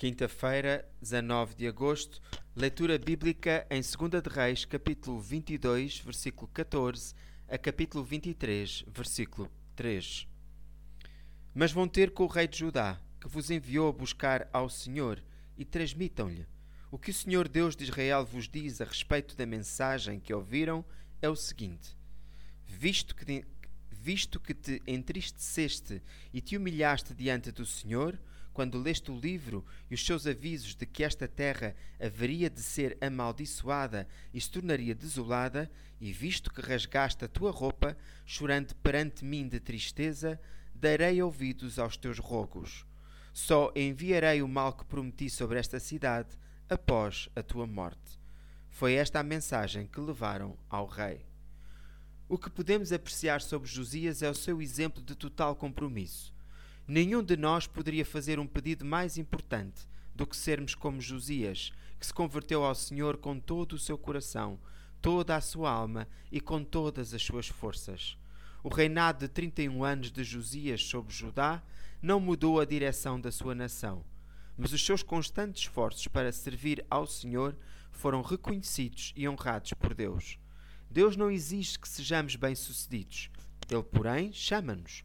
Quinta-feira, 19 de agosto, leitura bíblica em 2 de Reis, capítulo 22, versículo 14 a capítulo 23, versículo 3. Mas vão ter com o rei de Judá, que vos enviou a buscar ao Senhor, e transmitam-lhe. O que o Senhor Deus de Israel vos diz a respeito da mensagem que ouviram é o seguinte: Visto que, visto que te entristeceste e te humilhaste diante do Senhor, quando leste o livro e os seus avisos de que esta terra haveria de ser amaldiçoada e se tornaria desolada, e visto que rasgaste a tua roupa, chorando perante mim de tristeza, darei ouvidos aos teus rogos. Só enviarei o mal que prometi sobre esta cidade após a tua morte. Foi esta a mensagem que levaram ao rei. O que podemos apreciar sobre Josias é o seu exemplo de total compromisso. Nenhum de nós poderia fazer um pedido mais importante do que sermos como Josias, que se converteu ao Senhor com todo o seu coração, toda a sua alma e com todas as suas forças. O reinado de 31 anos de Josias sobre Judá não mudou a direção da sua nação, mas os seus constantes esforços para servir ao Senhor foram reconhecidos e honrados por Deus. Deus não exige que sejamos bem-sucedidos, Ele, porém, chama-nos